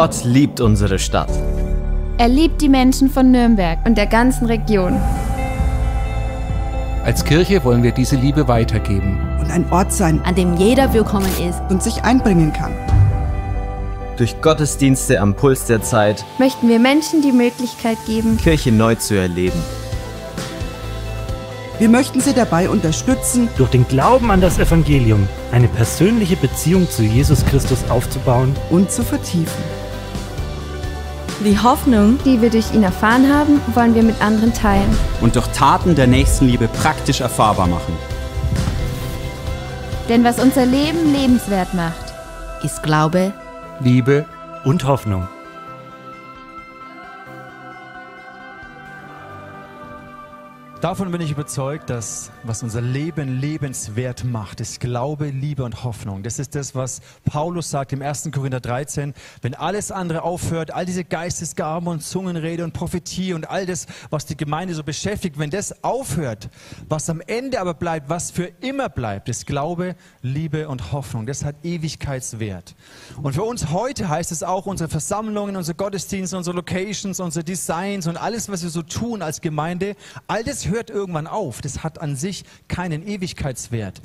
Gott liebt unsere Stadt. Er liebt die Menschen von Nürnberg und der ganzen Region. Als Kirche wollen wir diese Liebe weitergeben. Und ein Ort sein, an dem jeder willkommen ist und sich einbringen kann. Durch Gottesdienste am Puls der Zeit möchten wir Menschen die Möglichkeit geben, Kirche neu zu erleben. Wir möchten Sie dabei unterstützen, durch den Glauben an das Evangelium eine persönliche Beziehung zu Jesus Christus aufzubauen und zu vertiefen. Die Hoffnung, die wir durch ihn erfahren haben, wollen wir mit anderen teilen. Und durch Taten der Nächstenliebe praktisch erfahrbar machen. Denn was unser Leben lebenswert macht, ist Glaube, Liebe und Hoffnung. Davon bin ich überzeugt, dass was unser Leben lebenswert macht, ist Glaube, Liebe und Hoffnung. Das ist das, was Paulus sagt im 1. Korinther 13. Wenn alles andere aufhört, all diese Geistesgaben und Zungenrede und Prophetie und all das, was die Gemeinde so beschäftigt, wenn das aufhört, was am Ende aber bleibt, was für immer bleibt, ist Glaube, Liebe und Hoffnung. Das hat Ewigkeitswert. Und für uns heute heißt es auch, unsere Versammlungen, unsere Gottesdienste, unsere Locations, unsere Designs und alles, was wir so tun als Gemeinde, all das hört irgendwann auf. Das hat an sich keinen Ewigkeitswert.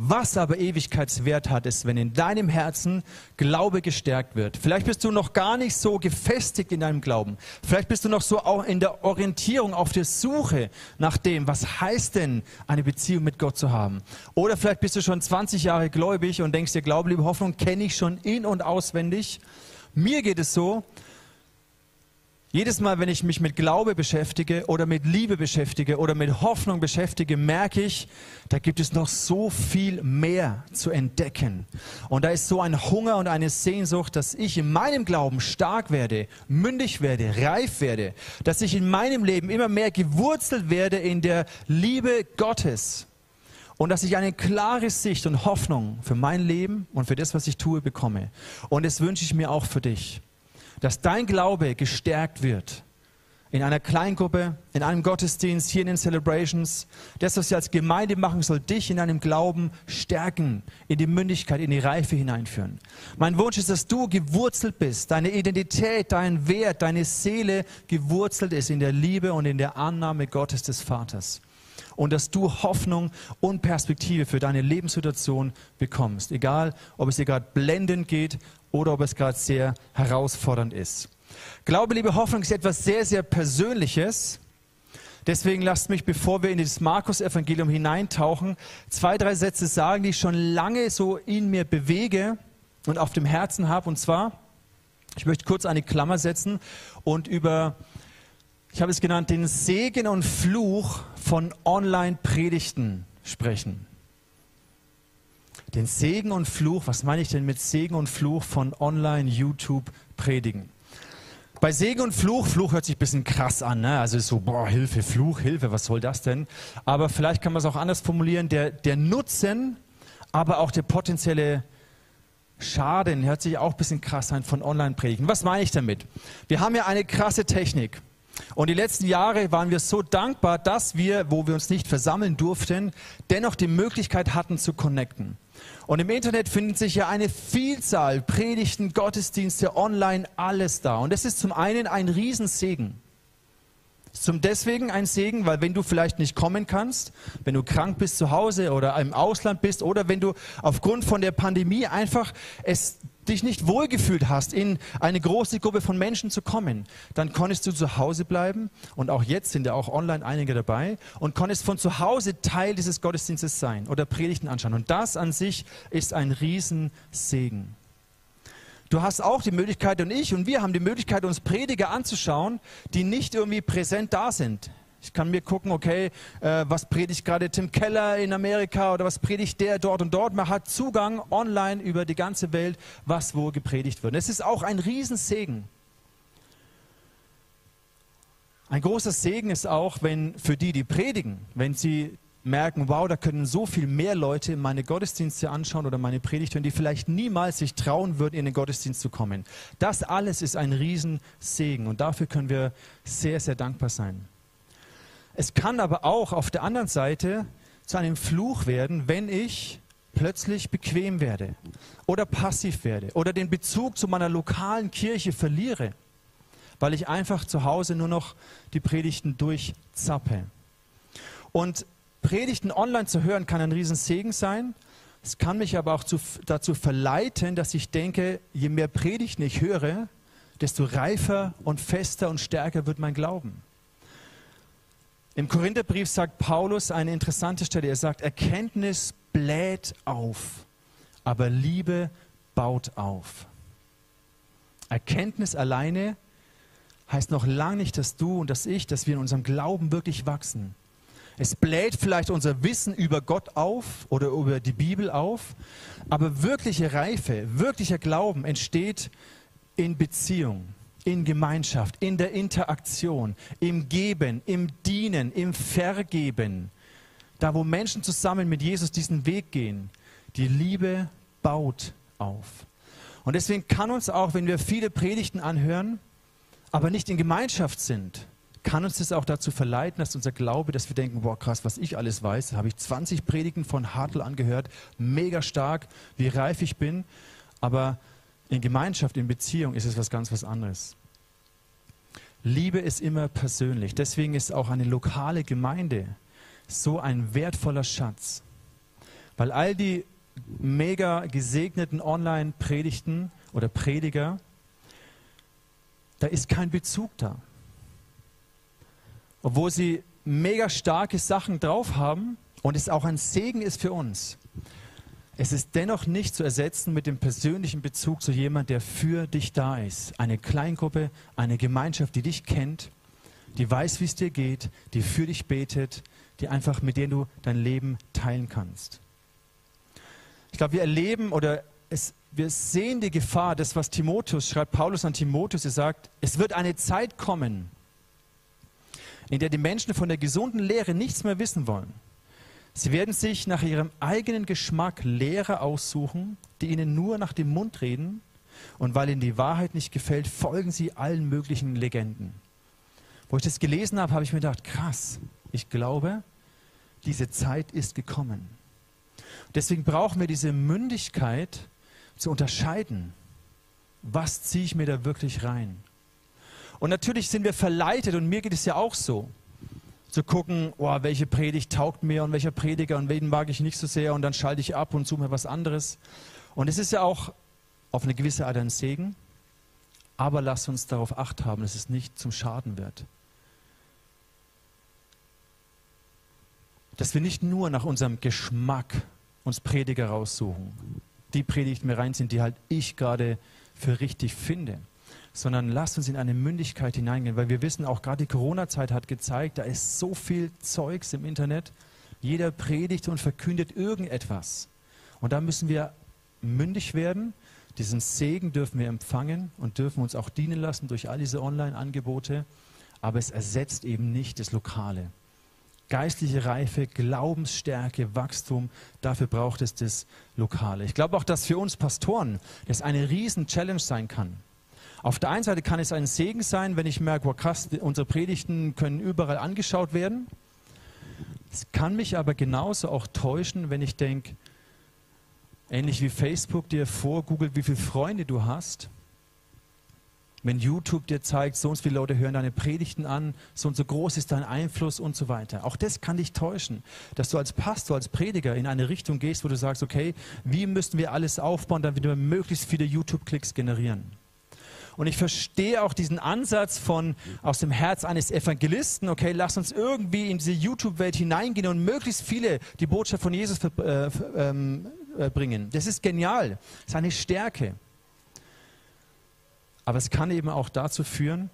Was aber Ewigkeitswert hat, ist, wenn in deinem Herzen Glaube gestärkt wird. Vielleicht bist du noch gar nicht so gefestigt in deinem Glauben. Vielleicht bist du noch so auch in der Orientierung, auf der Suche nach dem, was heißt denn, eine Beziehung mit Gott zu haben. Oder vielleicht bist du schon 20 Jahre gläubig und denkst dir, Glaube, liebe Hoffnung kenne ich schon in- und auswendig. Mir geht es so, jedes Mal, wenn ich mich mit Glaube beschäftige oder mit Liebe beschäftige oder mit Hoffnung beschäftige, merke ich, da gibt es noch so viel mehr zu entdecken. Und da ist so ein Hunger und eine Sehnsucht, dass ich in meinem Glauben stark werde, mündig werde, reif werde, dass ich in meinem Leben immer mehr gewurzelt werde in der Liebe Gottes. Und dass ich eine klare Sicht und Hoffnung für mein Leben und für das, was ich tue, bekomme. Und das wünsche ich mir auch für dich dass dein Glaube gestärkt wird. In einer Kleingruppe, in einem Gottesdienst, hier in den Celebrations. Das, was wir als Gemeinde machen, soll dich in deinem Glauben stärken, in die Mündigkeit, in die Reife hineinführen. Mein Wunsch ist, dass du gewurzelt bist, deine Identität, dein Wert, deine Seele gewurzelt ist in der Liebe und in der Annahme Gottes des Vaters. Und dass du Hoffnung und Perspektive für deine Lebenssituation bekommst. Egal, ob es dir gerade blendend geht oder ob es gerade sehr herausfordernd ist. Glaube, liebe Hoffnung ist etwas sehr, sehr Persönliches. Deswegen lasst mich, bevor wir in das Markus-Evangelium hineintauchen, zwei, drei Sätze sagen, die ich schon lange so in mir bewege und auf dem Herzen habe. Und zwar, ich möchte kurz eine Klammer setzen und über, ich habe es genannt, den Segen und Fluch von Online-Predigten sprechen den Segen und Fluch, was meine ich denn mit Segen und Fluch von Online-YouTube-Predigen? Bei Segen und Fluch, Fluch hört sich ein bisschen krass an, ne? also so, boah, Hilfe, Fluch, Hilfe, was soll das denn? Aber vielleicht kann man es auch anders formulieren, der, der Nutzen, aber auch der potenzielle Schaden hört sich auch ein bisschen krass an von Online-Predigen. Was meine ich damit? Wir haben ja eine krasse Technik. Und die letzten Jahre waren wir so dankbar, dass wir, wo wir uns nicht versammeln durften, dennoch die Möglichkeit hatten zu connecten. Und im Internet findet sich ja eine Vielzahl Predigten, Gottesdienste, online, alles da. Und das ist zum einen ein Riesensegen. Zum deswegen ein Segen, weil wenn du vielleicht nicht kommen kannst, wenn du krank bist zu Hause oder im Ausland bist oder wenn du aufgrund von der Pandemie einfach es dich nicht wohlgefühlt hast, in eine große Gruppe von Menschen zu kommen, dann konntest du zu Hause bleiben und auch jetzt sind ja auch online einige dabei und konntest von zu Hause Teil dieses Gottesdienstes sein oder Predigten anschauen. Und das an sich ist ein Riesensegen. Du hast auch die Möglichkeit und ich und wir haben die Möglichkeit, uns Prediger anzuschauen, die nicht irgendwie präsent da sind. Ich kann mir gucken, okay, äh, was predigt gerade Tim Keller in Amerika oder was predigt der dort und dort. Man hat Zugang online über die ganze Welt, was wo gepredigt wird. Es ist auch ein Riesensegen. Ein großer Segen ist auch, wenn für die, die predigen, wenn sie merken, wow, da können so viel mehr Leute meine Gottesdienste anschauen oder meine Predigt hören, die vielleicht niemals sich trauen würden, in den Gottesdienst zu kommen. Das alles ist ein Riesensegen und dafür können wir sehr, sehr dankbar sein. Es kann aber auch auf der anderen Seite zu einem Fluch werden, wenn ich plötzlich bequem werde oder passiv werde oder den Bezug zu meiner lokalen Kirche verliere, weil ich einfach zu Hause nur noch die Predigten durchzappe. Und Predigten online zu hören kann ein Riesensegen sein. Es kann mich aber auch zu, dazu verleiten, dass ich denke, je mehr Predigten ich höre, desto reifer und fester und stärker wird mein Glauben. Im Korintherbrief sagt Paulus eine interessante Stelle. Er sagt, Erkenntnis bläht auf, aber Liebe baut auf. Erkenntnis alleine heißt noch lange nicht, dass du und dass ich, dass wir in unserem Glauben wirklich wachsen. Es bläht vielleicht unser Wissen über Gott auf oder über die Bibel auf, aber wirkliche Reife, wirklicher Glauben entsteht in Beziehung, in Gemeinschaft, in der Interaktion, im Geben, im Dienen, im Vergeben. Da, wo Menschen zusammen mit Jesus diesen Weg gehen, die Liebe baut auf. Und deswegen kann uns auch, wenn wir viele Predigten anhören, aber nicht in Gemeinschaft sind, kann uns das auch dazu verleiten, dass unser Glaube, dass wir denken, boah krass, was ich alles weiß, habe ich 20 Predigten von Hartl angehört, mega stark, wie reif ich bin, aber in Gemeinschaft, in Beziehung ist es was ganz was anderes. Liebe ist immer persönlich, deswegen ist auch eine lokale Gemeinde so ein wertvoller Schatz, weil all die mega gesegneten Online-Predigten oder Prediger, da ist kein Bezug da obwohl sie mega starke Sachen drauf haben und es auch ein Segen ist für uns. Es ist dennoch nicht zu ersetzen mit dem persönlichen Bezug zu jemand, der für dich da ist. Eine Kleingruppe, eine Gemeinschaft, die dich kennt, die weiß, wie es dir geht, die für dich betet, die einfach mit der du dein Leben teilen kannst. Ich glaube, wir erleben oder es, wir sehen die Gefahr, das was Timotheus schreibt, Paulus an Timotheus, er sagt, es wird eine Zeit kommen, in der die Menschen von der gesunden Lehre nichts mehr wissen wollen. Sie werden sich nach ihrem eigenen Geschmack Lehrer aussuchen, die ihnen nur nach dem Mund reden, und weil ihnen die Wahrheit nicht gefällt, folgen sie allen möglichen Legenden. Wo ich das gelesen habe, habe ich mir gedacht, krass, ich glaube, diese Zeit ist gekommen. Deswegen brauchen wir diese Mündigkeit zu unterscheiden, was ziehe ich mir da wirklich rein. Und natürlich sind wir verleitet, und mir geht es ja auch so, zu gucken, oh, welche Predigt taugt mir und welcher Prediger und wen mag ich nicht so sehr und dann schalte ich ab und suche mir was anderes. Und es ist ja auch auf eine gewisse Art ein Segen, aber lass uns darauf acht haben, dass es nicht zum Schaden wird. Dass wir nicht nur nach unserem Geschmack uns Prediger raussuchen, die Predigten mir reinziehen, die halt ich gerade für richtig finde sondern lasst uns in eine Mündigkeit hineingehen, weil wir wissen, auch gerade die Corona-Zeit hat gezeigt, da ist so viel Zeugs im Internet. Jeder predigt und verkündet irgendetwas. Und da müssen wir mündig werden. Diesen Segen dürfen wir empfangen und dürfen uns auch dienen lassen durch all diese Online-Angebote. Aber es ersetzt eben nicht das Lokale. Geistliche Reife, Glaubensstärke, Wachstum, dafür braucht es das Lokale. Ich glaube auch, dass für uns Pastoren das eine Riesen-Challenge sein kann. Auf der einen Seite kann es ein Segen sein, wenn ich merke, wow, krass, unsere Predigten können überall angeschaut werden. Es kann mich aber genauso auch täuschen, wenn ich denke, ähnlich wie Facebook dir vorgoogelt, wie viele Freunde du hast. Wenn YouTube dir zeigt, so und so viele Leute hören deine Predigten an, so und so groß ist dein Einfluss und so weiter. Auch das kann dich täuschen, dass du als Pastor, als Prediger in eine Richtung gehst, wo du sagst, okay, wie müssten wir alles aufbauen, damit wir möglichst viele YouTube-Klicks generieren. Und ich verstehe auch diesen Ansatz von aus dem Herz eines Evangelisten, okay, lass uns irgendwie in diese YouTube-Welt hineingehen und möglichst viele die Botschaft von Jesus äh, ähm, äh, bringen. Das ist genial. Das ist eine Stärke. Aber es kann eben auch dazu führen,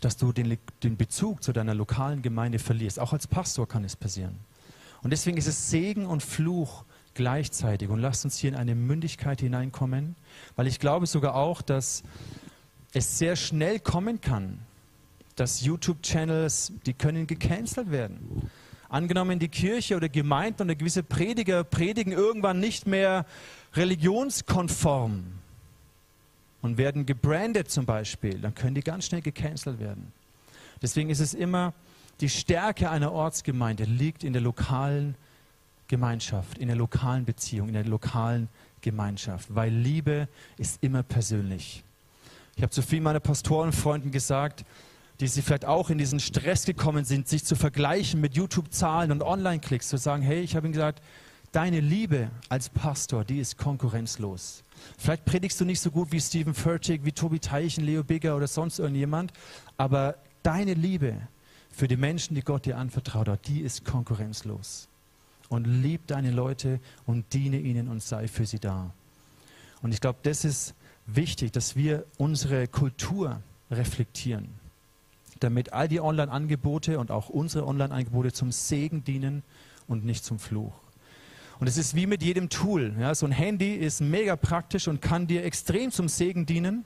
dass du den, den Bezug zu deiner lokalen Gemeinde verlierst. Auch als Pastor kann es passieren. Und deswegen ist es Segen und Fluch, gleichzeitig. Und lasst uns hier in eine Mündigkeit hineinkommen, weil ich glaube sogar auch, dass es sehr schnell kommen kann, dass YouTube-Channels, die können gecancelt werden. Angenommen, die Kirche oder Gemeinden oder gewisse Prediger predigen irgendwann nicht mehr religionskonform und werden gebrandet zum Beispiel, dann können die ganz schnell gecancelt werden. Deswegen ist es immer, die Stärke einer Ortsgemeinde liegt in der lokalen Gemeinschaft, in der lokalen Beziehung, in der lokalen Gemeinschaft, weil Liebe ist immer persönlich. Ich habe zu vielen meiner Pastorenfreunden gesagt, die sie vielleicht auch in diesen Stress gekommen sind, sich zu vergleichen mit YouTube-Zahlen und Online-Klicks, zu sagen, hey, ich habe ihnen gesagt, deine Liebe als Pastor, die ist konkurrenzlos. Vielleicht predigst du nicht so gut wie Stephen Furtick, wie Tobi Teichen, Leo Bigger oder sonst irgendjemand, aber deine Liebe für die Menschen, die Gott dir anvertraut hat, die ist konkurrenzlos. Und lieb deine Leute und diene ihnen und sei für sie da. Und ich glaube, das ist wichtig, dass wir unsere Kultur reflektieren, damit all die Online-Angebote und auch unsere Online-Angebote zum Segen dienen und nicht zum Fluch. Und es ist wie mit jedem Tool. Ja, so ein Handy ist mega praktisch und kann dir extrem zum Segen dienen,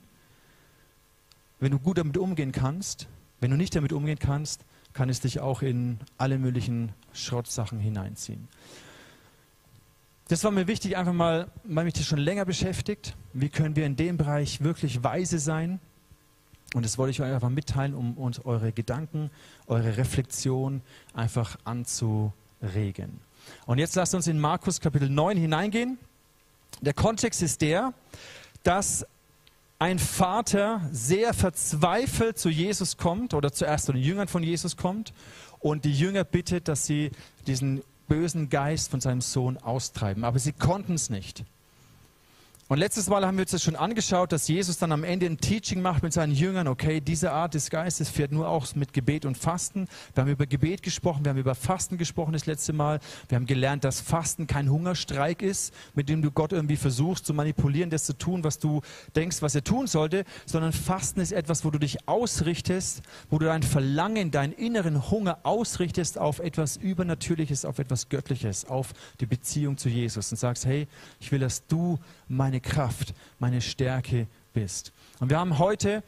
wenn du gut damit umgehen kannst. Wenn du nicht damit umgehen kannst, kann es dich auch in alle möglichen Schrottsachen hineinziehen. Das war mir wichtig, einfach mal, weil mich das schon länger beschäftigt. Wie können wir in dem Bereich wirklich weise sein? Und das wollte ich euch einfach mitteilen, um uns eure Gedanken, eure Reflexion einfach anzuregen. Und jetzt lasst uns in Markus Kapitel 9 hineingehen. Der Kontext ist der, dass ein Vater sehr verzweifelt zu Jesus kommt oder zuerst zu den Jüngern von Jesus kommt und die Jünger bittet, dass sie diesen bösen Geist von seinem Sohn austreiben. Aber sie konnten es nicht. Und letztes Mal haben wir uns das schon angeschaut, dass Jesus dann am Ende ein Teaching macht mit seinen Jüngern. Okay, diese Art des Geistes fährt nur auch mit Gebet und Fasten. Wir haben über Gebet gesprochen, wir haben über Fasten gesprochen das letzte Mal. Wir haben gelernt, dass Fasten kein Hungerstreik ist, mit dem du Gott irgendwie versuchst zu manipulieren, das zu tun, was du denkst, was er tun sollte, sondern Fasten ist etwas, wo du dich ausrichtest, wo du dein Verlangen, deinen inneren Hunger ausrichtest auf etwas Übernatürliches, auf etwas Göttliches, auf die Beziehung zu Jesus und sagst, hey, ich will, dass du meine Kraft, meine Stärke bist. Und wir haben heute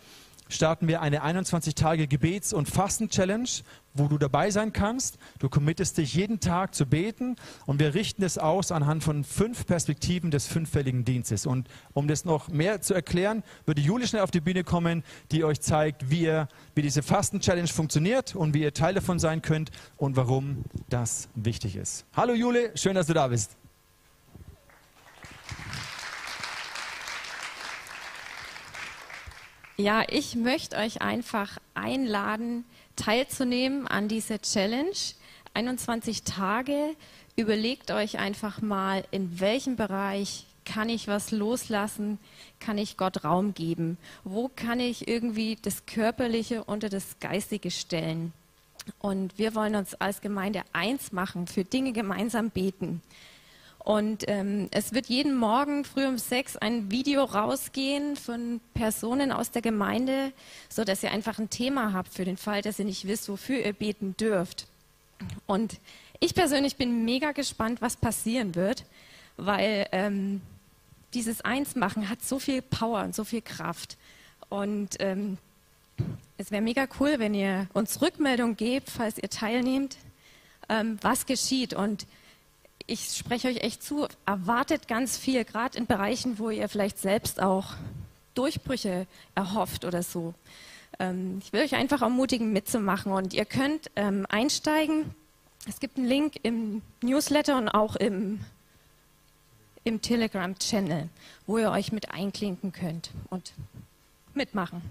starten wir eine 21 Tage Gebets- und Fasten-Challenge, wo du dabei sein kannst. Du committest dich jeden Tag zu beten und wir richten es aus anhand von fünf Perspektiven des fünffälligen Dienstes. Und um das noch mehr zu erklären, würde Juli schnell auf die Bühne kommen, die euch zeigt, wie, ihr, wie diese Fasten-Challenge funktioniert und wie ihr Teil davon sein könnt und warum das wichtig ist. Hallo Jule, schön, dass du da bist. Ja, ich möchte euch einfach einladen, teilzunehmen an dieser Challenge. 21 Tage. Überlegt euch einfach mal, in welchem Bereich kann ich was loslassen, kann ich Gott Raum geben? Wo kann ich irgendwie das Körperliche unter das Geistige stellen? Und wir wollen uns als Gemeinde eins machen, für Dinge gemeinsam beten. Und ähm, es wird jeden Morgen früh um sechs ein Video rausgehen von Personen aus der Gemeinde, so dass ihr einfach ein Thema habt für den Fall, dass ihr nicht wisst, wofür ihr beten dürft. Und ich persönlich bin mega gespannt, was passieren wird, weil ähm, dieses Einsmachen hat so viel Power und so viel Kraft. Und ähm, es wäre mega cool, wenn ihr uns Rückmeldung gebt, falls ihr teilnehmt, ähm, was geschieht. Und ich spreche euch echt zu, erwartet ganz viel, gerade in Bereichen, wo ihr vielleicht selbst auch Durchbrüche erhofft oder so. Ähm, ich will euch einfach ermutigen, mitzumachen und ihr könnt ähm, einsteigen. Es gibt einen Link im Newsletter und auch im, im Telegram-Channel, wo ihr euch mit einklinken könnt und mitmachen.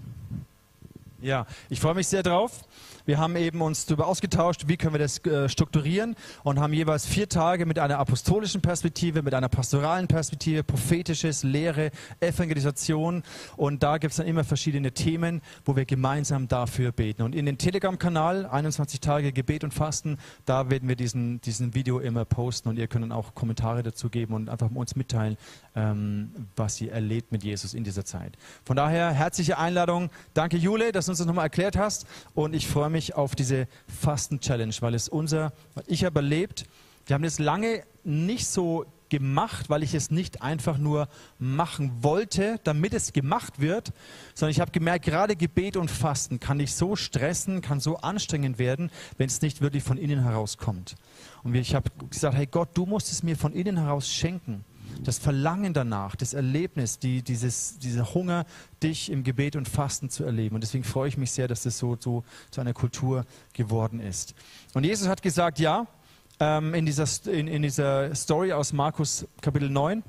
Ja, ich freue mich sehr drauf. Wir haben eben uns darüber ausgetauscht, wie können wir das äh, strukturieren und haben jeweils vier Tage mit einer apostolischen Perspektive, mit einer pastoralen Perspektive, prophetisches, Lehre, Evangelisation und da gibt es dann immer verschiedene Themen, wo wir gemeinsam dafür beten. Und in den Telegram-Kanal 21 Tage Gebet und Fasten, da werden wir diesen, diesen Video immer posten und ihr könnt dann auch Kommentare dazu geben und einfach uns mitteilen, ähm, was ihr erlebt mit Jesus in dieser Zeit. Von daher herzliche Einladung. Danke Jule, dass du uns das nochmal erklärt hast und ich freue mich auf diese Fasten-Challenge, weil es unser, ich habe erlebt, wir haben das lange nicht so gemacht, weil ich es nicht einfach nur machen wollte, damit es gemacht wird, sondern ich habe gemerkt, gerade Gebet und Fasten kann dich so stressen, kann so anstrengend werden, wenn es nicht wirklich von innen herauskommt. Und ich habe gesagt, hey Gott, du musst es mir von innen heraus schenken das Verlangen danach, das Erlebnis, die, dieses, dieser Hunger, dich im Gebet und Fasten zu erleben. Und deswegen freue ich mich sehr, dass das so, so zu einer Kultur geworden ist. Und Jesus hat gesagt, ja, ähm, in, dieser, in, in dieser Story aus Markus Kapitel 9,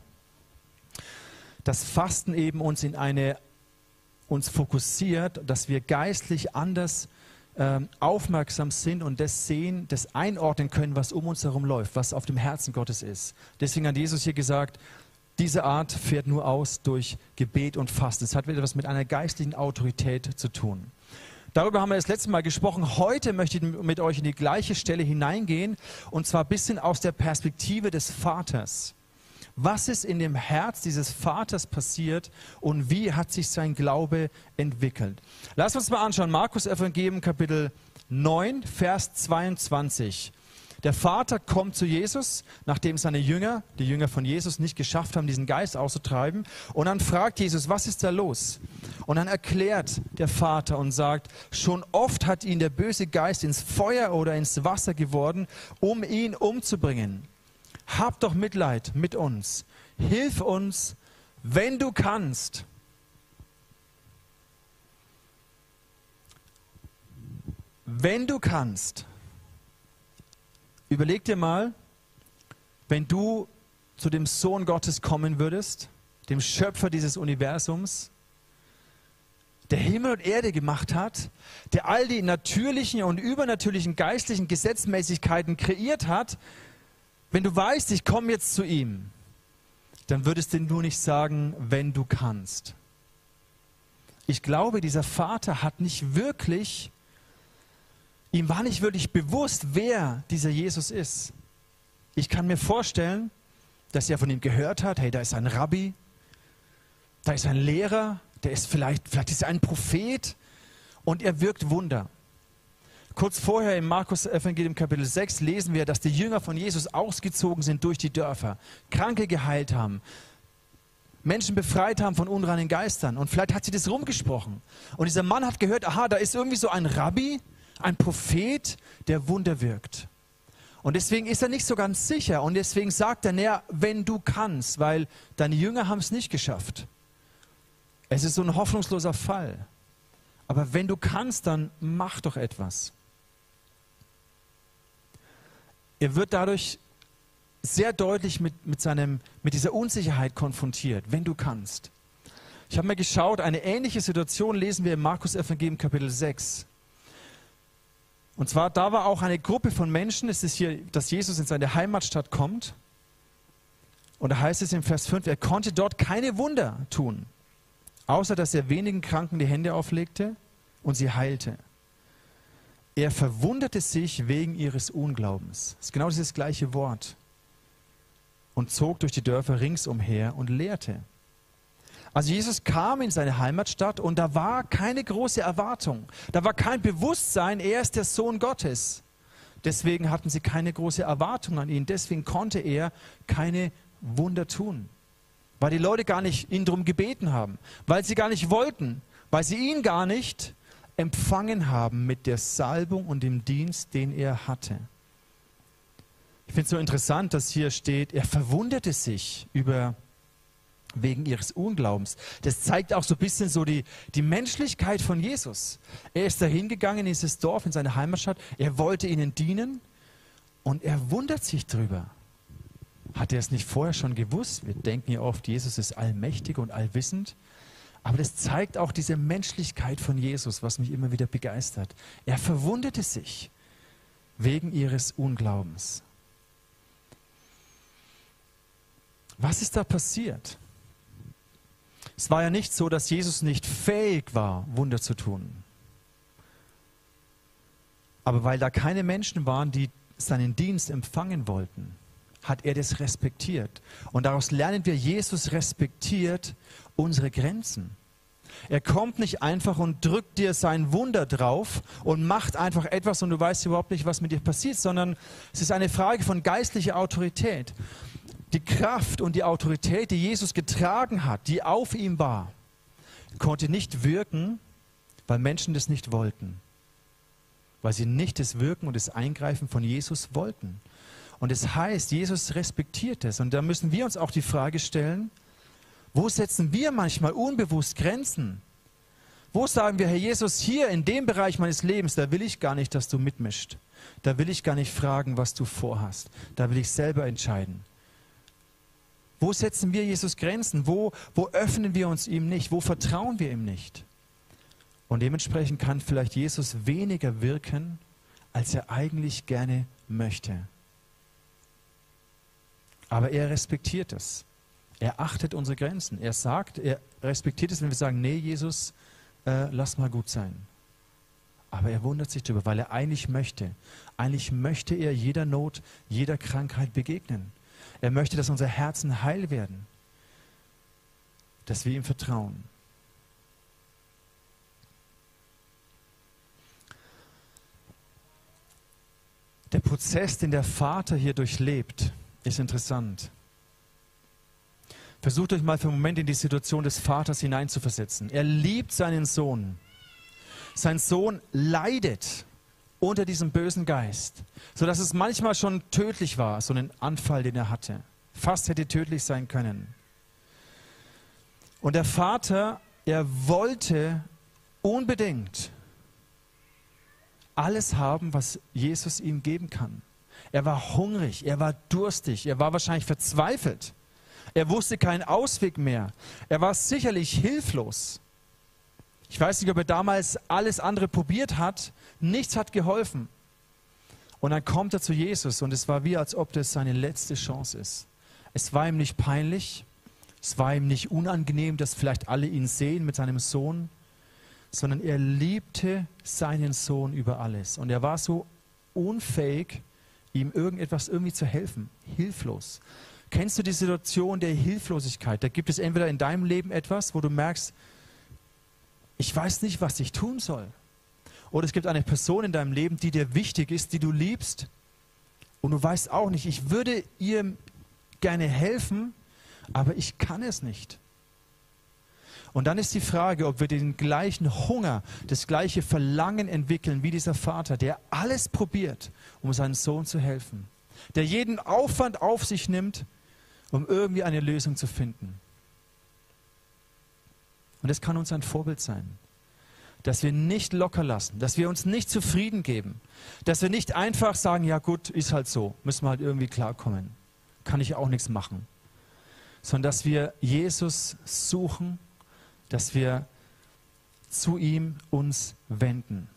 dass Fasten eben uns in eine uns fokussiert, dass wir geistlich anders ähm, aufmerksam sind und das sehen, das einordnen können, was um uns herum läuft, was auf dem Herzen Gottes ist. Deswegen hat Jesus hier gesagt, diese Art fährt nur aus durch Gebet und Fasten. Es hat etwas mit einer geistlichen Autorität zu tun. Darüber haben wir das letzte Mal gesprochen. Heute möchte ich mit euch in die gleiche Stelle hineingehen und zwar ein bisschen aus der Perspektive des Vaters. Was ist in dem Herz dieses Vaters passiert und wie hat sich sein Glaube entwickelt? Lass uns mal anschauen. Markus Evangelium Kapitel 9, Vers 22. Der Vater kommt zu Jesus, nachdem seine Jünger, die Jünger von Jesus, nicht geschafft haben, diesen Geist auszutreiben. Und dann fragt Jesus, was ist da los? Und dann erklärt der Vater und sagt, schon oft hat ihn der böse Geist ins Feuer oder ins Wasser geworden, um ihn umzubringen. Hab doch Mitleid mit uns. Hilf uns, wenn du kannst. Wenn du kannst. Überleg dir mal, wenn du zu dem Sohn Gottes kommen würdest, dem Schöpfer dieses Universums, der Himmel und Erde gemacht hat, der all die natürlichen und übernatürlichen geistlichen Gesetzmäßigkeiten kreiert hat, wenn du weißt, ich komme jetzt zu ihm, dann würdest du nur nicht sagen, wenn du kannst. Ich glaube, dieser Vater hat nicht wirklich Ihm war nicht wirklich bewusst, wer dieser Jesus ist. Ich kann mir vorstellen, dass er von ihm gehört hat, hey, da ist ein Rabbi, da ist ein Lehrer, der ist vielleicht, vielleicht ist er ein Prophet und er wirkt Wunder. Kurz vorher im Markus Evangelium Kapitel 6 lesen wir, dass die Jünger von Jesus ausgezogen sind durch die Dörfer, Kranke geheilt haben, Menschen befreit haben von unreinen Geistern. Und vielleicht hat sie das rumgesprochen. Und dieser Mann hat gehört, aha, da ist irgendwie so ein Rabbi, ein Prophet, der Wunder wirkt. Und deswegen ist er nicht so ganz sicher. Und deswegen sagt er, naja, wenn du kannst, weil deine Jünger haben es nicht geschafft. Es ist so ein hoffnungsloser Fall. Aber wenn du kannst, dann mach doch etwas. Er wird dadurch sehr deutlich mit, mit, seinem, mit dieser Unsicherheit konfrontiert, wenn du kannst. Ich habe mir geschaut, eine ähnliche Situation lesen wir im Markus Evangelium Kapitel 6. Und zwar, da war auch eine Gruppe von Menschen, es ist hier, dass Jesus in seine Heimatstadt kommt. Und da heißt es im Vers 5, er konnte dort keine Wunder tun, außer dass er wenigen Kranken die Hände auflegte und sie heilte. Er verwunderte sich wegen ihres Unglaubens. Das ist genau dieses gleiche Wort. Und zog durch die Dörfer ringsumher und lehrte. Also Jesus kam in seine Heimatstadt und da war keine große Erwartung. Da war kein Bewusstsein, er ist der Sohn Gottes. Deswegen hatten sie keine große Erwartung an ihn. Deswegen konnte er keine Wunder tun. Weil die Leute gar nicht ihn darum gebeten haben. Weil sie gar nicht wollten. Weil sie ihn gar nicht empfangen haben mit der Salbung und dem Dienst, den er hatte. Ich finde es so interessant, dass hier steht, er verwunderte sich über wegen ihres Unglaubens. Das zeigt auch so ein bisschen so die, die Menschlichkeit von Jesus. Er ist dahin gegangen in dieses Dorf, in seine Heimatstadt. Er wollte ihnen dienen und er wundert sich drüber. Hat er es nicht vorher schon gewusst? Wir denken ja oft, Jesus ist allmächtig und allwissend. Aber das zeigt auch diese Menschlichkeit von Jesus, was mich immer wieder begeistert. Er verwundete sich wegen ihres Unglaubens. Was ist da passiert? Es war ja nicht so, dass Jesus nicht fähig war, Wunder zu tun. Aber weil da keine Menschen waren, die seinen Dienst empfangen wollten, hat er das respektiert. Und daraus lernen wir, Jesus respektiert unsere Grenzen. Er kommt nicht einfach und drückt dir sein Wunder drauf und macht einfach etwas und du weißt überhaupt nicht, was mit dir passiert, sondern es ist eine Frage von geistlicher Autorität die Kraft und die Autorität, die Jesus getragen hat, die auf ihm war, konnte nicht wirken, weil Menschen das nicht wollten. Weil sie nicht das Wirken und das Eingreifen von Jesus wollten. Und es das heißt, Jesus respektiert es. Und da müssen wir uns auch die Frage stellen, wo setzen wir manchmal unbewusst Grenzen? Wo sagen wir, Herr Jesus, hier in dem Bereich meines Lebens, da will ich gar nicht, dass du mitmischt. Da will ich gar nicht fragen, was du vorhast. Da will ich selber entscheiden. Wo setzen wir Jesus Grenzen? Wo, wo öffnen wir uns ihm nicht? Wo vertrauen wir ihm nicht? Und dementsprechend kann vielleicht Jesus weniger wirken, als er eigentlich gerne möchte. Aber er respektiert es. Er achtet unsere Grenzen. Er sagt, er respektiert es, wenn wir sagen, nee, Jesus, äh, lass mal gut sein. Aber er wundert sich darüber, weil er eigentlich möchte. Eigentlich möchte er jeder Not, jeder Krankheit begegnen. Er möchte, dass unsere Herzen heil werden, dass wir ihm vertrauen. Der Prozess, den der Vater hier durchlebt, ist interessant. Versucht euch mal für einen Moment in die Situation des Vaters hineinzuversetzen. Er liebt seinen Sohn. Sein Sohn leidet unter diesem bösen Geist, sodass es manchmal schon tödlich war, so ein Anfall, den er hatte. Fast hätte tödlich sein können. Und der Vater, er wollte unbedingt alles haben, was Jesus ihm geben kann. Er war hungrig, er war durstig, er war wahrscheinlich verzweifelt. Er wusste keinen Ausweg mehr. Er war sicherlich hilflos. Ich weiß nicht, ob er damals alles andere probiert hat. Nichts hat geholfen. Und dann kommt er zu Jesus und es war wie, als ob das seine letzte Chance ist. Es war ihm nicht peinlich, es war ihm nicht unangenehm, dass vielleicht alle ihn sehen mit seinem Sohn, sondern er liebte seinen Sohn über alles. Und er war so unfähig, ihm irgendetwas irgendwie zu helfen, hilflos. Kennst du die Situation der Hilflosigkeit? Da gibt es entweder in deinem Leben etwas, wo du merkst, ich weiß nicht, was ich tun soll. Oder es gibt eine Person in deinem Leben, die dir wichtig ist, die du liebst. Und du weißt auch nicht, ich würde ihr gerne helfen, aber ich kann es nicht. Und dann ist die Frage, ob wir den gleichen Hunger, das gleiche Verlangen entwickeln wie dieser Vater, der alles probiert, um seinem Sohn zu helfen, der jeden Aufwand auf sich nimmt, um irgendwie eine Lösung zu finden. Und das kann uns ein Vorbild sein, dass wir nicht locker lassen, dass wir uns nicht zufrieden geben, dass wir nicht einfach sagen, ja gut, ist halt so, müssen wir halt irgendwie klarkommen, kann ich auch nichts machen, sondern dass wir Jesus suchen, dass wir zu ihm uns wenden.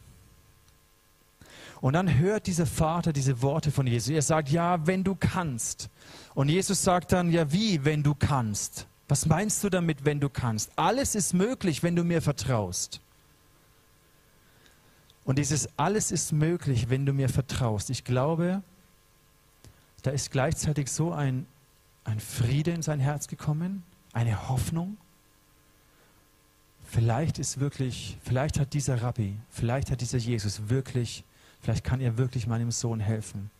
Und dann hört dieser Vater diese Worte von Jesus. Er sagt, ja, wenn du kannst. Und Jesus sagt dann, ja, wie, wenn du kannst? Was meinst du damit, wenn du kannst? Alles ist möglich, wenn du mir vertraust. Und dieses alles ist möglich, wenn du mir vertraust. Ich glaube, da ist gleichzeitig so ein, ein Friede in sein Herz gekommen, eine Hoffnung. Vielleicht ist wirklich, vielleicht hat dieser Rabbi, vielleicht hat dieser Jesus wirklich Vielleicht kann er wirklich meinem Sohn helfen.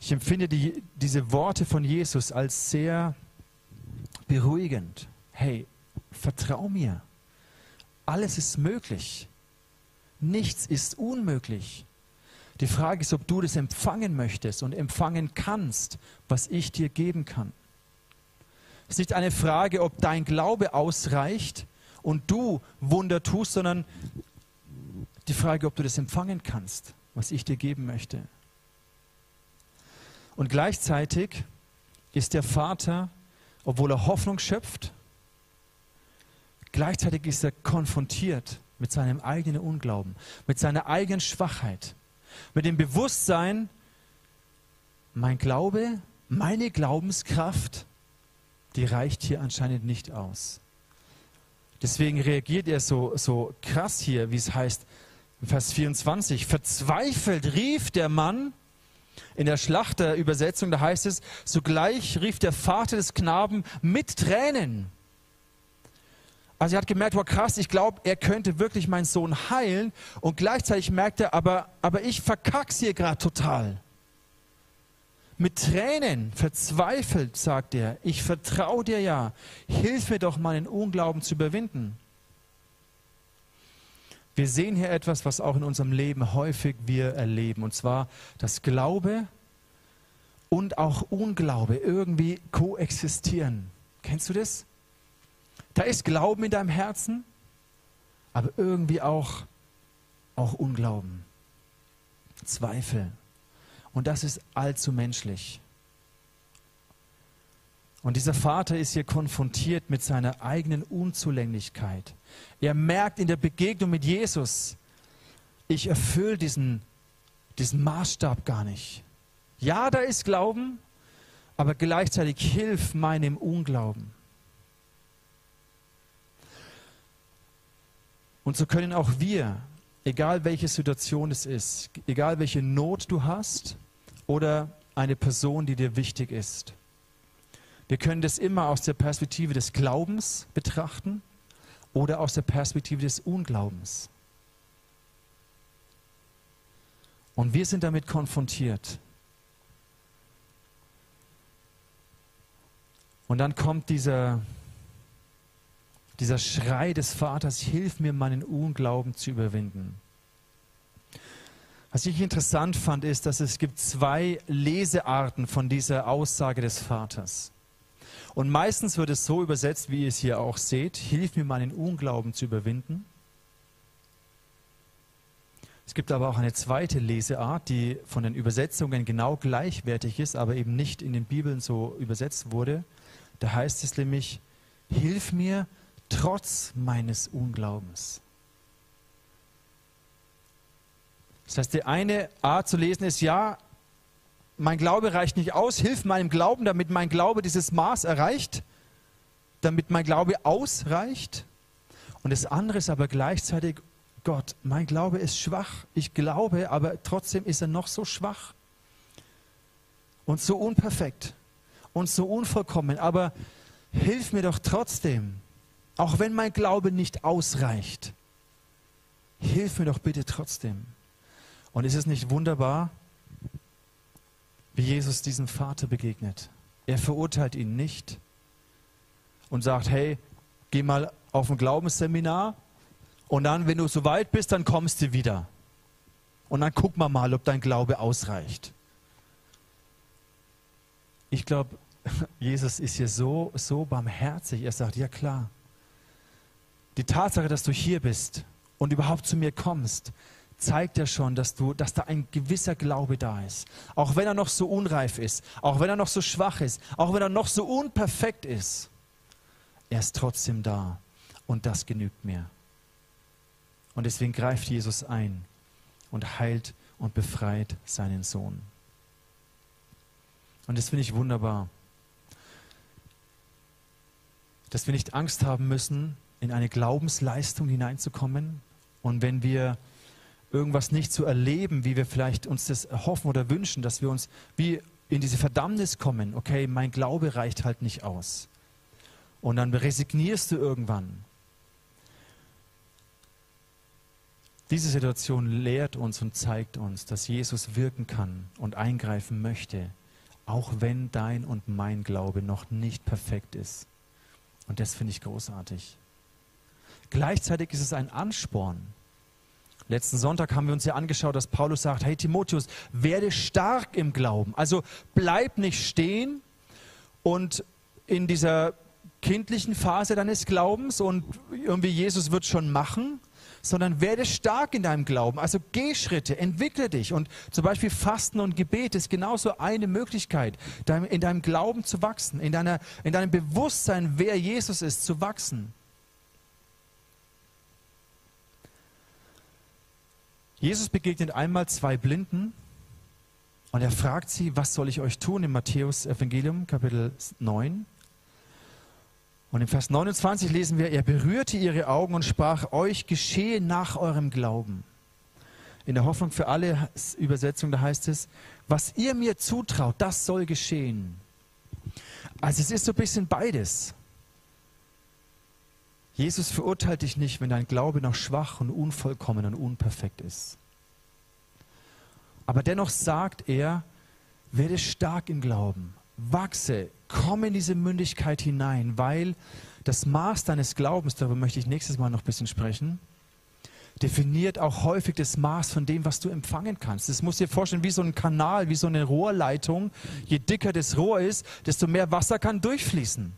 Ich empfinde die, diese Worte von Jesus als sehr beruhigend. Hey, vertrau mir. Alles ist möglich. Nichts ist unmöglich. Die Frage ist, ob du das empfangen möchtest und empfangen kannst, was ich dir geben kann. Es ist nicht eine Frage, ob dein Glaube ausreicht und du Wunder tust, sondern die Frage, ob du das empfangen kannst, was ich dir geben möchte. Und gleichzeitig ist der Vater, obwohl er Hoffnung schöpft, gleichzeitig ist er konfrontiert mit seinem eigenen Unglauben, mit seiner eigenen Schwachheit, mit dem Bewusstsein, mein Glaube, meine Glaubenskraft, die reicht hier anscheinend nicht aus. Deswegen reagiert er so, so krass hier, wie es heißt, Vers 24, verzweifelt rief der Mann, in der Schlachterübersetzung, da heißt es, sogleich rief der Vater des Knaben mit Tränen. Also er hat gemerkt, wow krass, ich glaube, er könnte wirklich meinen Sohn heilen und gleichzeitig merkt er, aber, aber ich verkack's hier gerade total. Mit Tränen, verzweifelt, sagt er, ich vertraue dir ja, hilf mir doch meinen Unglauben zu überwinden. Wir sehen hier etwas, was auch in unserem Leben häufig wir erleben, und zwar, dass Glaube und auch Unglaube irgendwie koexistieren. Kennst du das? Da ist Glauben in deinem Herzen, aber irgendwie auch, auch Unglauben, Zweifel. Und das ist allzu menschlich. Und dieser Vater ist hier konfrontiert mit seiner eigenen Unzulänglichkeit. Er merkt in der Begegnung mit Jesus, ich erfülle diesen, diesen Maßstab gar nicht. Ja, da ist Glauben, aber gleichzeitig hilf meinem Unglauben. Und so können auch wir, egal welche Situation es ist, egal welche Not du hast oder eine Person, die dir wichtig ist, wir können das immer aus der Perspektive des Glaubens betrachten oder aus der Perspektive des Unglaubens. Und wir sind damit konfrontiert. Und dann kommt dieser, dieser Schrei des Vaters, hilf mir, meinen Unglauben zu überwinden. Was ich interessant fand, ist, dass es gibt zwei Lesearten von dieser Aussage des Vaters. Und meistens wird es so übersetzt, wie ihr es hier auch seht, hilf mir meinen Unglauben zu überwinden. Es gibt aber auch eine zweite Leseart, die von den Übersetzungen genau gleichwertig ist, aber eben nicht in den Bibeln so übersetzt wurde. Da heißt es nämlich, hilf mir trotz meines Unglaubens. Das heißt, die eine Art zu lesen ist, ja, mein Glaube reicht nicht aus, hilf meinem Glauben, damit mein Glaube dieses Maß erreicht, damit mein Glaube ausreicht. Und das andere ist aber gleichzeitig, Gott, mein Glaube ist schwach. Ich glaube, aber trotzdem ist er noch so schwach und so unperfekt und so unvollkommen. Aber hilf mir doch trotzdem, auch wenn mein Glaube nicht ausreicht. Hilf mir doch bitte trotzdem. Und ist es nicht wunderbar, wie Jesus diesem Vater begegnet. Er verurteilt ihn nicht und sagt, hey, geh mal auf ein Glaubensseminar und dann, wenn du so weit bist, dann kommst du wieder. Und dann guck mal mal, ob dein Glaube ausreicht. Ich glaube, Jesus ist hier so, so barmherzig. Er sagt, ja klar, die Tatsache, dass du hier bist und überhaupt zu mir kommst, zeigt ja schon, dass, du, dass da ein gewisser Glaube da ist. Auch wenn er noch so unreif ist, auch wenn er noch so schwach ist, auch wenn er noch so unperfekt ist. Er ist trotzdem da und das genügt mir. Und deswegen greift Jesus ein und heilt und befreit seinen Sohn. Und das finde ich wunderbar. Dass wir nicht Angst haben müssen, in eine Glaubensleistung hineinzukommen. Und wenn wir irgendwas nicht zu erleben, wie wir vielleicht uns das hoffen oder wünschen, dass wir uns wie in diese Verdammnis kommen, okay, mein Glaube reicht halt nicht aus. Und dann resignierst du irgendwann. Diese Situation lehrt uns und zeigt uns, dass Jesus wirken kann und eingreifen möchte, auch wenn dein und mein Glaube noch nicht perfekt ist. Und das finde ich großartig. Gleichzeitig ist es ein Ansporn. Letzten Sonntag haben wir uns ja angeschaut, dass Paulus sagt, hey Timotheus, werde stark im Glauben. Also bleib nicht stehen und in dieser kindlichen Phase deines Glaubens und irgendwie Jesus wird schon machen, sondern werde stark in deinem Glauben. Also geh Schritte, entwickle dich. Und zum Beispiel Fasten und Gebet ist genauso eine Möglichkeit, in deinem Glauben zu wachsen, in, deiner, in deinem Bewusstsein, wer Jesus ist, zu wachsen. Jesus begegnet einmal zwei Blinden und er fragt sie, was soll ich euch tun im Matthäus Evangelium Kapitel 9. Und im Vers 29 lesen wir, er berührte ihre Augen und sprach, euch geschehe nach eurem Glauben. In der Hoffnung für alle Übersetzung, da heißt es, was ihr mir zutraut, das soll geschehen. Also es ist so ein bisschen beides. Jesus verurteilt dich nicht, wenn dein Glaube noch schwach und unvollkommen und unperfekt ist. Aber dennoch sagt er, werde stark im Glauben, wachse, komm in diese Mündigkeit hinein, weil das Maß deines Glaubens, darüber möchte ich nächstes Mal noch ein bisschen sprechen, definiert auch häufig das Maß von dem, was du empfangen kannst. Das musst du dir vorstellen wie so ein Kanal, wie so eine Rohrleitung. Je dicker das Rohr ist, desto mehr Wasser kann durchfließen.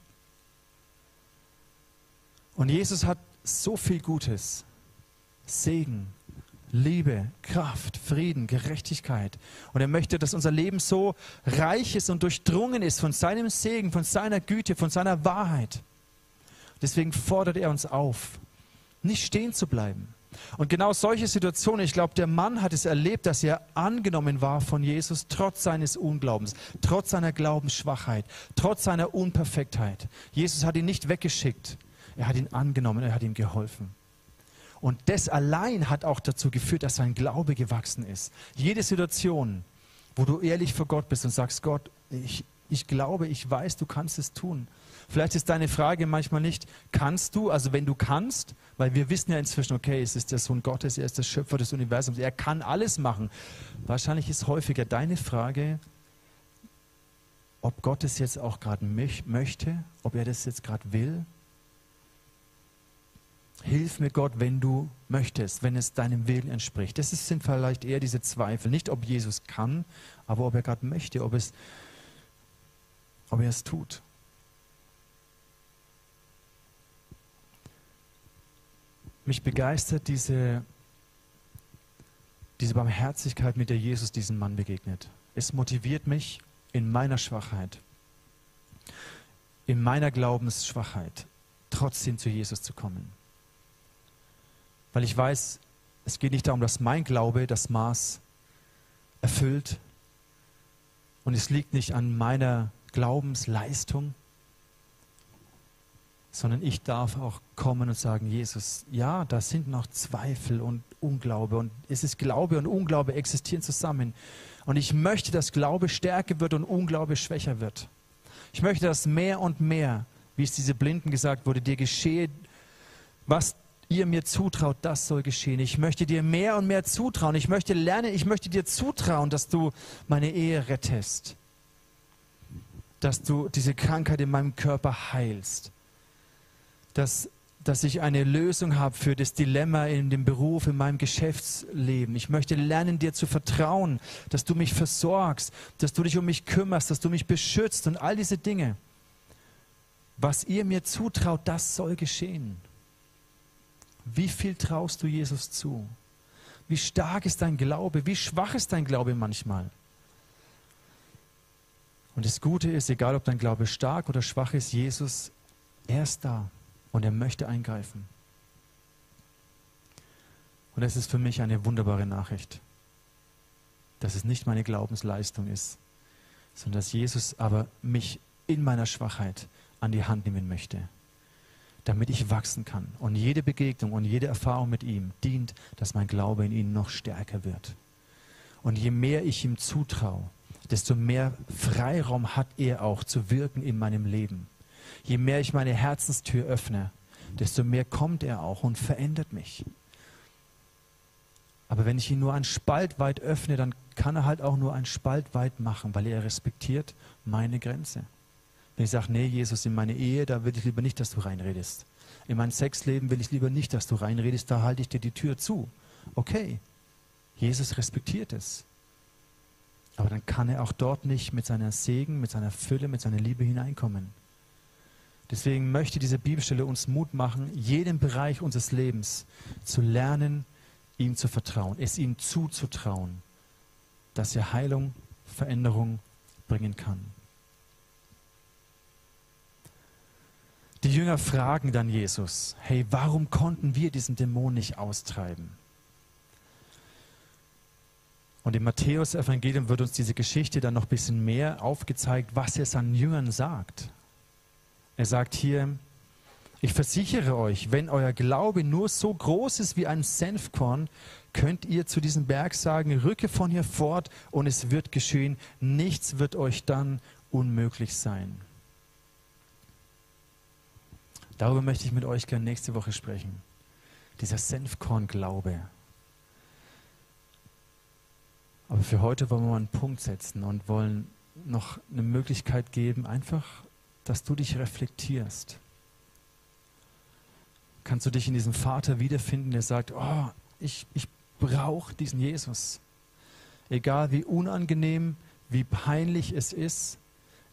Und Jesus hat so viel Gutes. Segen, Liebe, Kraft, Frieden, Gerechtigkeit. Und er möchte, dass unser Leben so reich ist und durchdrungen ist von seinem Segen, von seiner Güte, von seiner Wahrheit. Deswegen fordert er uns auf, nicht stehen zu bleiben. Und genau solche Situationen, ich glaube, der Mann hat es erlebt, dass er angenommen war von Jesus, trotz seines Unglaubens, trotz seiner Glaubensschwachheit, trotz seiner Unperfektheit. Jesus hat ihn nicht weggeschickt, er hat ihn angenommen, er hat ihm geholfen. Und das allein hat auch dazu geführt, dass sein Glaube gewachsen ist. Jede Situation, wo du ehrlich vor Gott bist und sagst, Gott, ich, ich glaube, ich weiß, du kannst es tun. Vielleicht ist deine Frage manchmal nicht, kannst du, also wenn du kannst, weil wir wissen ja inzwischen, okay, es ist der Sohn Gottes, er ist der Schöpfer des Universums, er kann alles machen. Wahrscheinlich ist häufiger deine Frage, ob Gott es jetzt auch gerade möchte, ob er das jetzt gerade will Hilf mir Gott, wenn du möchtest, wenn es deinem Willen entspricht. Das sind vielleicht eher diese Zweifel. Nicht, ob Jesus kann, aber ob er gerade möchte, ob, es, ob er es tut. Mich begeistert diese, diese Barmherzigkeit, mit der Jesus diesem Mann begegnet. Es motiviert mich in meiner Schwachheit, in meiner Glaubensschwachheit, trotzdem zu Jesus zu kommen. Weil ich weiß, es geht nicht darum, dass mein Glaube das Maß erfüllt. Und es liegt nicht an meiner Glaubensleistung, sondern ich darf auch kommen und sagen, Jesus, ja, da sind noch Zweifel und Unglaube und es ist Glaube und Unglaube existieren zusammen. Und ich möchte, dass Glaube stärker wird und Unglaube schwächer wird. Ich möchte, dass mehr und mehr, wie es diese Blinden gesagt wurde, dir geschehe, was ihr mir zutraut, das soll geschehen. Ich möchte dir mehr und mehr zutrauen. Ich möchte lernen, ich möchte dir zutrauen, dass du meine Ehe rettest. Dass du diese Krankheit in meinem Körper heilst. Dass, dass ich eine Lösung habe für das Dilemma in dem Beruf, in meinem Geschäftsleben. Ich möchte lernen, dir zu vertrauen, dass du mich versorgst, dass du dich um mich kümmerst, dass du mich beschützt und all diese Dinge. Was ihr mir zutraut, das soll geschehen. Wie viel traust du Jesus zu? Wie stark ist dein Glaube? Wie schwach ist dein Glaube manchmal? Und das Gute ist, egal ob dein Glaube stark oder schwach ist, Jesus, er ist da und er möchte eingreifen. Und das ist für mich eine wunderbare Nachricht, dass es nicht meine Glaubensleistung ist, sondern dass Jesus aber mich in meiner Schwachheit an die Hand nehmen möchte damit ich wachsen kann. Und jede Begegnung und jede Erfahrung mit ihm dient, dass mein Glaube in ihn noch stärker wird. Und je mehr ich ihm zutraue, desto mehr Freiraum hat er auch zu wirken in meinem Leben. Je mehr ich meine Herzenstür öffne, desto mehr kommt er auch und verändert mich. Aber wenn ich ihn nur einen Spalt weit öffne, dann kann er halt auch nur einen Spalt weit machen, weil er respektiert meine Grenze. Wenn ich sage, nee, Jesus, in meine Ehe, da will ich lieber nicht, dass du reinredest. In mein Sexleben will ich lieber nicht, dass du reinredest, da halte ich dir die Tür zu. Okay, Jesus respektiert es. Aber dann kann er auch dort nicht mit seiner Segen, mit seiner Fülle, mit seiner Liebe hineinkommen. Deswegen möchte diese Bibelstelle uns Mut machen, jedem Bereich unseres Lebens zu lernen, ihm zu vertrauen, es ihm zuzutrauen, dass er Heilung, Veränderung bringen kann. Die Jünger fragen dann Jesus, hey, warum konnten wir diesen Dämon nicht austreiben? Und im Matthäus-Evangelium wird uns diese Geschichte dann noch ein bisschen mehr aufgezeigt, was er seinen Jüngern sagt. Er sagt hier, ich versichere euch, wenn euer Glaube nur so groß ist wie ein Senfkorn, könnt ihr zu diesem Berg sagen, rücke von hier fort und es wird geschehen. Nichts wird euch dann unmöglich sein. Darüber möchte ich mit euch gerne nächste Woche sprechen. Dieser Senfkorn-Glaube. Aber für heute wollen wir mal einen Punkt setzen und wollen noch eine Möglichkeit geben, einfach, dass du dich reflektierst. Kannst du dich in diesem Vater wiederfinden, der sagt, oh, ich, ich brauche diesen Jesus. Egal wie unangenehm, wie peinlich es ist,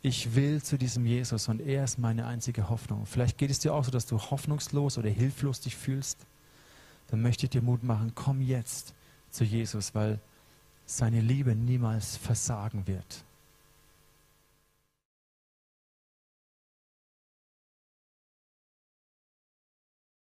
ich will zu diesem Jesus und er ist meine einzige Hoffnung. Vielleicht geht es dir auch so, dass du hoffnungslos oder hilflos dich fühlst. Dann möchte ich dir Mut machen, komm jetzt zu Jesus, weil seine Liebe niemals versagen wird.